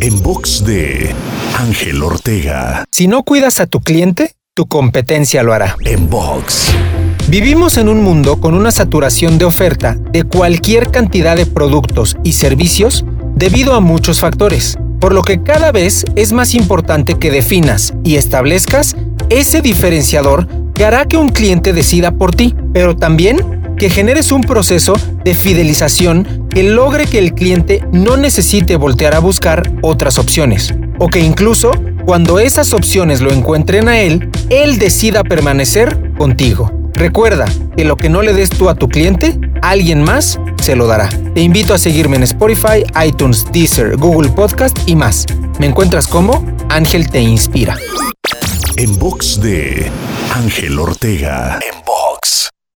En box de Ángel Ortega. Si no cuidas a tu cliente, tu competencia lo hará. En box. Vivimos en un mundo con una saturación de oferta de cualquier cantidad de productos y servicios debido a muchos factores, por lo que cada vez es más importante que definas y establezcas ese diferenciador que hará que un cliente decida por ti, pero también que generes un proceso de fidelización que logre que el cliente no necesite voltear a buscar otras opciones, o que incluso cuando esas opciones lo encuentren a él, él decida permanecer contigo. Recuerda que lo que no le des tú a tu cliente, alguien más se lo dará. Te invito a seguirme en Spotify, iTunes, Deezer, Google Podcast y más. Me encuentras como Ángel Te Inspira. En box de Ángel Ortega. En box.